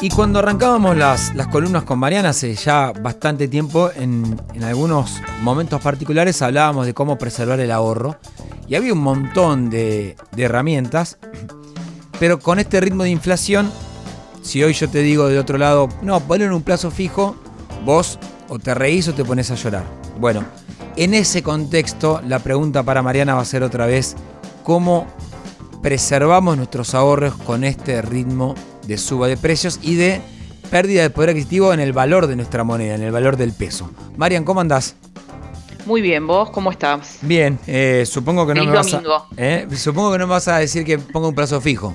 Y cuando arrancábamos las, las columnas con Mariana hace ya bastante tiempo, en, en algunos momentos particulares hablábamos de cómo preservar el ahorro. Y había un montón de, herramientas, pero con este ritmo de inflación, si hoy yo te digo de otro lado, no, ponle en un plazo fijo, vos o te reís o te pones a llorar. Bueno, en ese contexto, la pregunta para Mariana va a ser otra vez, ¿cómo preservamos nuestros ahorros con este ritmo de suba de precios y de pérdida de poder adquisitivo en el valor de nuestra moneda, en el valor del peso? Marian, ¿cómo andás? Muy bien, ¿vos cómo estás? Bien, eh, supongo que no Feliz me vas a. ¿eh? supongo que no me vas a decir que ponga un plazo fijo.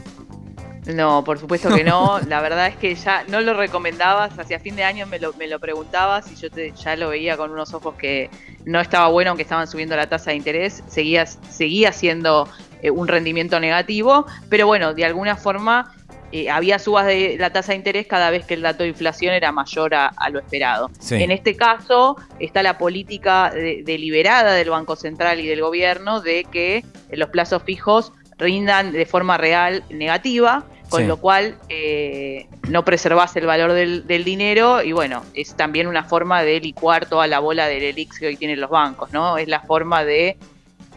No, por supuesto que no. La verdad es que ya no lo recomendabas. Hacia fin de año me lo, me lo preguntabas y yo te, ya lo veía con unos ojos que no estaba bueno, aunque estaban subiendo la tasa de interés. Seguía, seguía siendo eh, un rendimiento negativo, pero bueno, de alguna forma eh, había subas de la tasa de interés cada vez que el dato de inflación era mayor a, a lo esperado. Sí. En este caso está la política de- deliberada del Banco Central y del gobierno de que los plazos fijos rindan de forma real negativa, con Sí. lo cual eh, no preservas el valor del, del dinero y bueno, es también una forma de licuar toda la bola del elix que hoy tienen los bancos, ¿no? Es la forma de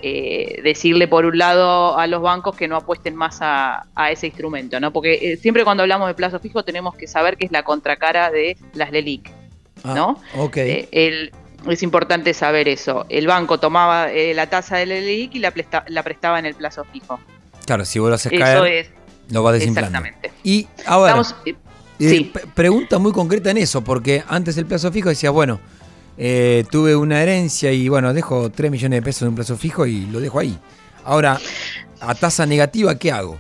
eh, decirle por un lado a los bancos que no apuesten más a, a ese instrumento, ¿no? Porque eh, siempre cuando hablamos de plazo fijo tenemos que saber que es la contracara de las LELIC, Ah, ¿no? Ok. Eh, el- es importante saber eso. El banco tomaba eh, la tasa del LELIC y la, presta- la prestaba en el plazo fijo. claro, si vos lo haces Eso caer, es, lo vas desinflando. exactamente. Y ahora, Estamos, sí. pregunta muy concreta en eso, porque antes el plazo fijo decía, bueno, eh, tuve una herencia y bueno, dejo 3 millones de pesos en un plazo fijo y lo dejo ahí. Ahora, a tasa negativa, ¿qué hago?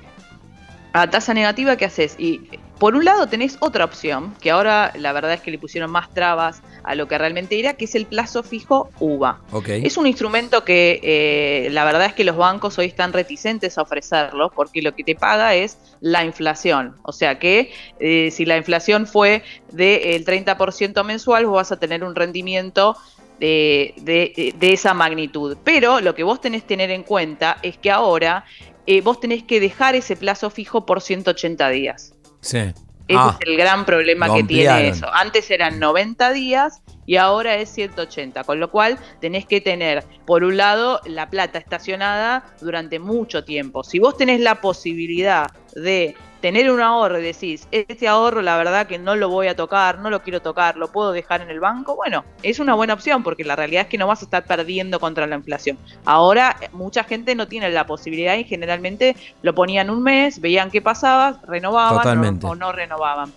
a tasa negativa, ¿qué haces? Y por un lado tenés otra opción, que ahora la verdad es que le pusieron más trabas a lo que realmente era, que es el plazo fijo UVA. Es un instrumento que eh, la verdad es que los bancos hoy están reticentes a ofrecerlo porque lo que te paga es la inflación. O sea que eh, si la inflación fue del 30% mensual, vos vas a tener un rendimiento de, de- de esa magnitud. Pero lo que vos tenés que tener en cuenta es que ahora eh, vos tenés que dejar ese plazo fijo por 180 días. Sí. Ese Ah, es el gran problema que tiene eso. Antes eran 90 días y ahora es 180, con lo cual tenés que tener, por un lado, la plata estacionada durante mucho tiempo. Si vos tenés la posibilidad de tener un ahorro y decís, este ahorro la verdad que no lo voy a tocar, no lo quiero tocar, lo puedo dejar en el banco, bueno, es una buena opción porque la realidad es que no vas a estar perdiendo contra la inflación. Ahora eh, mucha gente no tiene la posibilidad y generalmente lo ponían un mes, veían qué pasaba, renovaban o no- Totalmente. o no renovaban.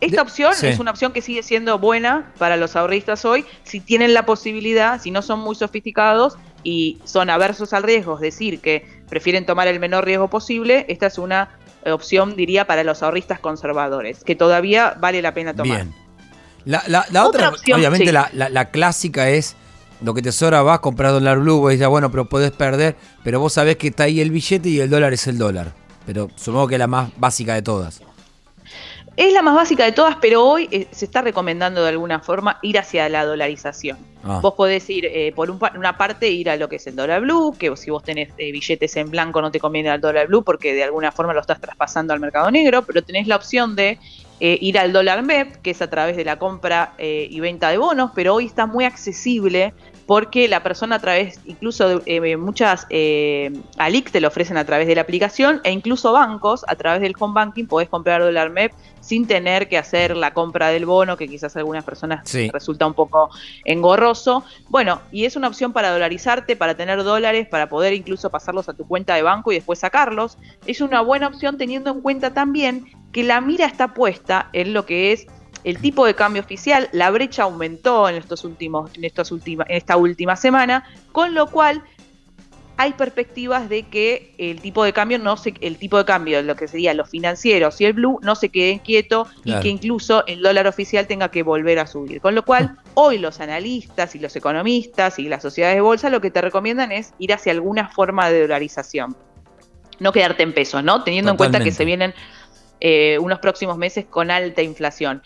Esta opción sí. es una opción que sigue siendo buena para los ahorristas hoy si tienen la posibilidad, si no son muy sofisticados y son aversos al riesgo, es decir, que prefieren tomar el menor riesgo posible, esta es una opción, diría, para los ahorristas conservadores, que todavía vale la pena tomar. Bien. La, la- la Otra otra, opción, obviamente sí. la, la- la clásica es lo que te sobra, vas a comprar dólar blue, vos dices, bueno, pero podés perder, pero vos sabés que está ahí el billete y el dólar es el dólar. Pero supongo que es la más básica de todas. Es la más básica de todas, pero hoy eh, se está recomendando de alguna forma ir hacia la dolarización. Ah. Vos podés ir, eh, por un una parte, ir a lo que es el dólar blue, que si vos tenés eh, billetes en blanco no te conviene al dólar blue porque de alguna forma lo estás traspasando al mercado negro, pero tenés la opción de eh, ir al dólar MEP, que es a través de la compra eh, y venta de bonos, pero hoy está muy accesible porque la persona a través, incluso de eh, muchas eh, ALIC te lo ofrecen a través de la aplicación e incluso bancos a través del home banking podés comprar dólar MEP sin tener que hacer la compra del bono, que quizás a algunas personas Sí. resulta un poco engorroso. Bueno, y es una opción para dolarizarte, para tener dólares, para poder incluso pasarlos a tu cuenta de banco y después sacarlos. Es una buena opción teniendo en cuenta también que la mira está puesta en lo que es el tipo de cambio oficial, la brecha aumentó en estos últimos, en estas últimas, en esta última semana, con lo cual hay perspectivas de que el tipo de cambio no se, el tipo de cambio, lo que sería los financieros y el blue, no se queden quieto Claro. y que incluso el dólar oficial tenga que volver a subir. Con lo cual, hoy los analistas y los economistas y las sociedades de bolsa lo que te recomiendan es ir hacia alguna forma de dolarización. No quedarte en pesos, ¿no? Teniendo en cuenta que se vienen eh, unos próximos meses con alta inflación.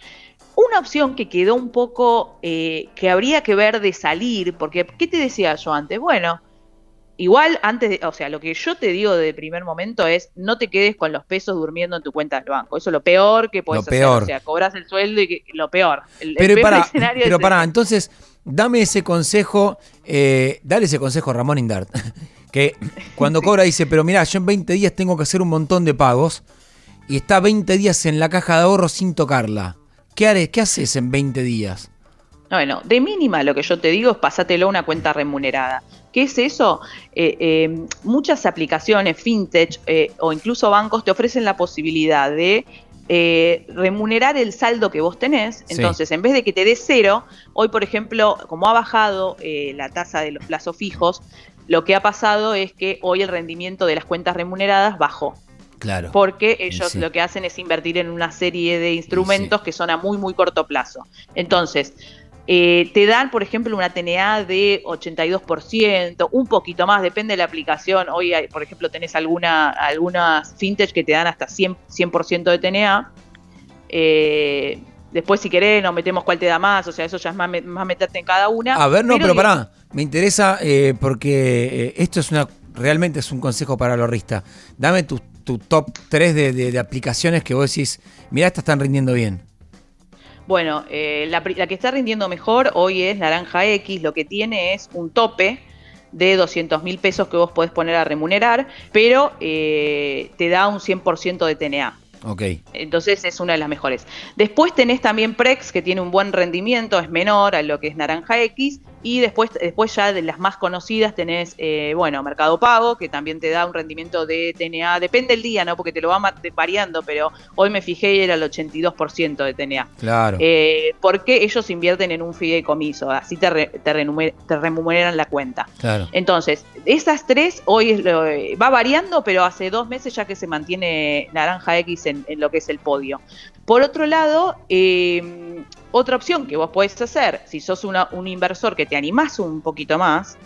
Una opción que quedó un poco, eh, que habría que ver de salir, porque ¿qué te decía yo antes? Bueno, igual antes de, o sea, lo que yo te digo de primer momento es no te quedes con los pesos durmiendo en tu cuenta del banco. Eso es lo peor que puedes hacer. O sea, cobras el sueldo y lo peor. pero para, pero para, entonces, dame ese consejo, eh, dale ese consejo a Ramón Indart. que cuando cobra dice, pero mira, yo en 20 días tengo que hacer un montón de pagos y está 20 días en la caja de ahorro sin tocarla. ¿Qué, haré, qué haces en 20 días? Bueno, de mínima lo que yo te digo es pasátelo a una cuenta remunerada. ¿Qué es eso? Eh, eh, muchas aplicaciones, fintech eh, o incluso bancos te ofrecen la posibilidad de remunerar el saldo que vos tenés. Entonces, en vez de que te dé cero, hoy, por ejemplo, como ha bajado la tasa de los plazos fijos, lo que ha pasado es que hoy el rendimiento de las cuentas remuneradas bajó. Claro. Porque ellos lo que hacen es invertir en una serie de instrumentos que son a muy, muy corto plazo. Entonces, eh, te dan, por ejemplo, una TNA de 82%, un poquito más, depende de la aplicación. Hoy, hay, por ejemplo, tenés alguna, algunas fintech que te dan hasta 100%, 100 de TNA. Eh, después, si querés, nos metemos cuál te da más, o sea, eso ya es más, más meterte en cada una. A ver, no, pero, pará, me interesa eh, porque esto es una, realmente es un consejo para el ahorrista. Dame tu, top 3 de, de aplicaciones que vos decís, mira, estas están rindiendo bien. Bueno, eh, la, que está rindiendo mejor hoy es Naranja X, lo que tiene es un tope de 200 mil pesos que vos podés poner a remunerar, pero eh, te da un 100% de TNA. Ok. Entonces es una de las mejores. Después tenés también Prex, que tiene un buen rendimiento, es menor a lo que es Naranja X, y después, después ya de las más conocidas tenés, eh, bueno, Mercado Pago, que también te da un rendimiento de TNA, depende del día, ¿no? Porque te lo va variando, pero hoy me fijé y era el 82% de TNA. Claro. Eh, porque ellos invierten en un fideicomiso, así te, te, remuneran la cuenta. Claro. Entonces, esas tres hoy va variando, pero hace dos meses ya que se mantiene Naranja X en, en lo que es el podio. Por otro lado, eh, otra opción que vos podés hacer, si sos un inversor que te animás un poquito más,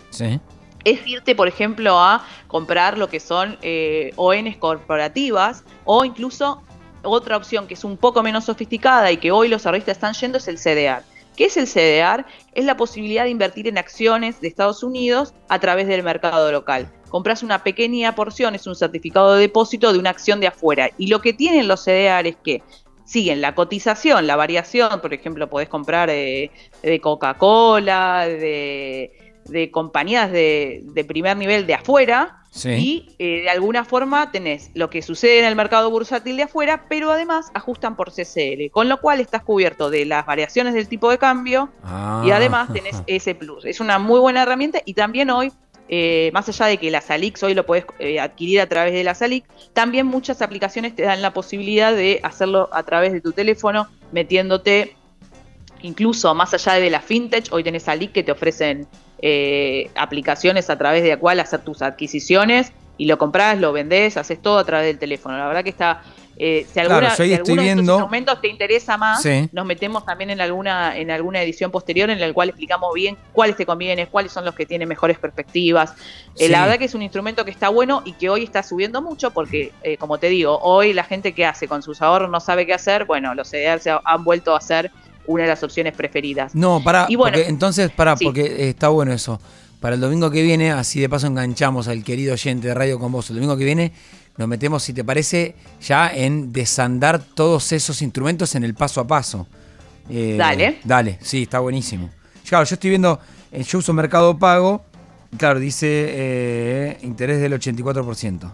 es irte, por ejemplo, a comprar lo que son eh, ONs corporativas o incluso otra opción que es un poco menos sofisticada y que hoy los ahorristas están yendo es el CDR. ¿Qué es el CDR? Es la posibilidad de invertir en acciones de Estados Unidos a través del mercado local. Compras una pequeña porción, es un certificado de depósito de una acción de afuera. Y lo que tienen los CDR es que siguen la cotización, la variación, por ejemplo, podés comprar eh, de Coca-Cola, de, compañías de, primer nivel de afuera, y eh, de alguna forma tenés lo que sucede en el mercado bursátil de afuera, pero además ajustan por CCL, con lo cual estás cubierto de las variaciones del tipo de cambio y ah. además tenés ese plus. Es una muy buena herramienta y también hoy eh, más allá de que la Salix hoy lo puedes eh, adquirir a través de la Salix, también muchas aplicaciones te dan la posibilidad de hacerlo a través de tu teléfono, metiéndote incluso más allá de la fintech, hoy tenés Salix que te ofrecen eh, aplicaciones a través de la cual hacer tus adquisiciones y lo compras, lo vendés, haces todo a través del teléfono. La verdad que está eh, si, alguna, de estos instrumentos te interesa más, nos metemos también en alguna, en alguna edición posterior en la cual explicamos bien cuáles te convienen, cuáles son los que tienen mejores perspectivas. Eh, la verdad que es un instrumento que está bueno y que hoy está subiendo mucho porque, eh, como te digo, hoy la gente que hace con sus ahorros no sabe qué hacer. Bueno, los CDR se han vuelto a ser una de las opciones preferidas. No, para, entonces, para, porque está bueno eso. Para el domingo que viene, así de paso enganchamos al querido oyente de Radio con vos. El domingo que viene nos metemos, si te parece, ya en desandar todos esos instrumentos en el paso a paso. Eh, dale. Dale, sí, está buenísimo. Claro, yo estoy viendo, eh, yo uso Mercado Pago, claro, dice eh, interés del 84%.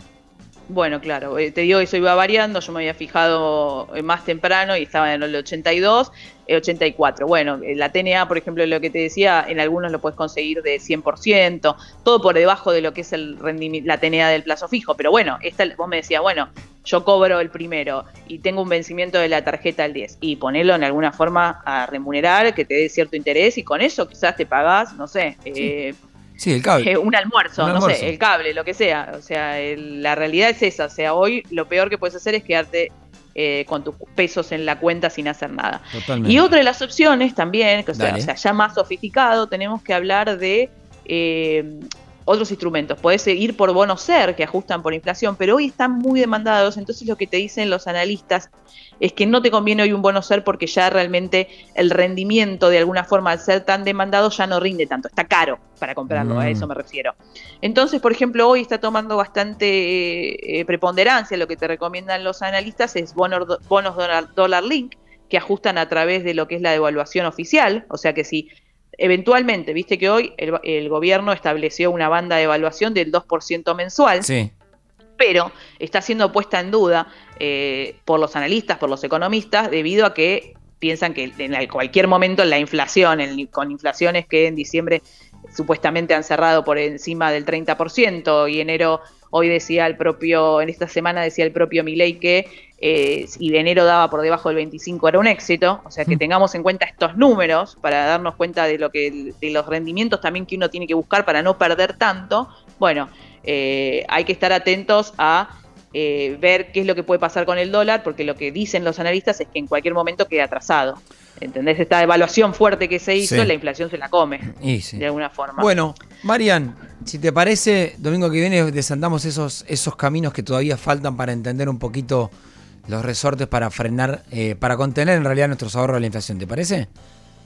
Bueno, claro, te digo, eso iba variando, yo me había fijado más temprano y estaba en el 82, 84. Bueno, la TNA, por ejemplo, lo que te decía, en algunos lo puedes conseguir de 100%, todo por debajo de lo que es el la TNA del plazo fijo. Pero bueno, esta, vos me decías, bueno, yo cobro el primero y tengo un vencimiento de la tarjeta al 10 y ponerlo en alguna forma a remunerar, que te dé cierto interés y con eso quizás te pagás, no sé. Eh, Sí, el cable. un almuerzo, no sé, el cable, lo que sea. O sea, la realidad es esa. O sea, hoy lo peor que puedes hacer es quedarte eh, con tus pesos en la cuenta sin hacer nada. Y otra de las opciones también, que o sea, ya más sofisticado, tenemos que hablar de eh, otros instrumentos. Podés ir por bonos SER que ajustan por inflación, pero hoy están muy demandados, entonces lo que te dicen los analistas es que no te conviene hoy un bono SER porque ya realmente el rendimiento de alguna forma al ser tan demandado ya no rinde tanto, está caro para comprarlo, a eso mm. me refiero. Entonces, por ejemplo, hoy está tomando bastante eh, preponderancia, lo que te recomiendan los analistas es bonos, bonos dólar link, que ajustan a través de lo que es la devaluación oficial, o sea que si eventualmente, viste que hoy el, gobierno estableció una banda de evaluación del 2% mensual. Sí. Pero está siendo puesta en duda eh, por los analistas, por los economistas, debido a que piensan que en cualquier momento la inflación, con inflaciones que en diciembre supuestamente han cerrado por encima del 30% y enero Hoy decía el propio, en esta semana decía el propio Milei que eh, si de enero daba por debajo del 25 era un éxito, o sea que tengamos en cuenta estos números para darnos cuenta de lo que de los rendimientos también que uno tiene que buscar para no perder tanto. Bueno, eh, hay que estar atentos a eh, ver qué es lo que puede pasar con el dólar, porque lo que dicen los analistas es que en cualquier momento queda atrasado. ¿Entendés? Esta evaluación fuerte que se hizo, la inflación se la come, de alguna forma. Bueno, Marian, si te parece, domingo que viene desandamos esos, esos caminos que todavía faltan para entender un poquito los resortes para frenar, eh, para contener en realidad nuestros ahorros de la inflación. ¿Te parece?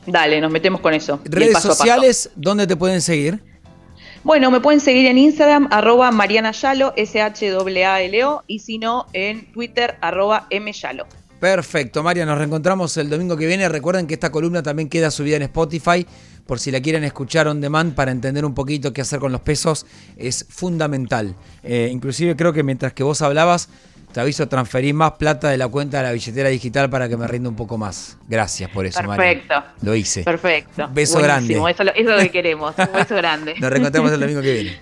Dale, nos metemos con eso. Redes sociales, ¿dónde te pueden seguir? Bueno, me pueden seguir en Instagram, arroba Mariana S-H-A-L-O, y si no, en Twitter, arroba M Yalo. Perfecto, María, nos reencontramos el domingo que viene. Recuerden que esta columna también queda subida en Spotify por si la quieren escuchar on demand para entender un poquito qué hacer con los pesos, es fundamental. Eh, inclusive creo que mientras que vos hablabas, te aviso, transferí más plata de la cuenta de la billetera digital para que me rinda un poco más. Gracias por eso, Perfecto. Lo hice. Perfecto. Beso grande. Eso, eso es lo que queremos. Un beso grande. Nos reencontramos el domingo que viene.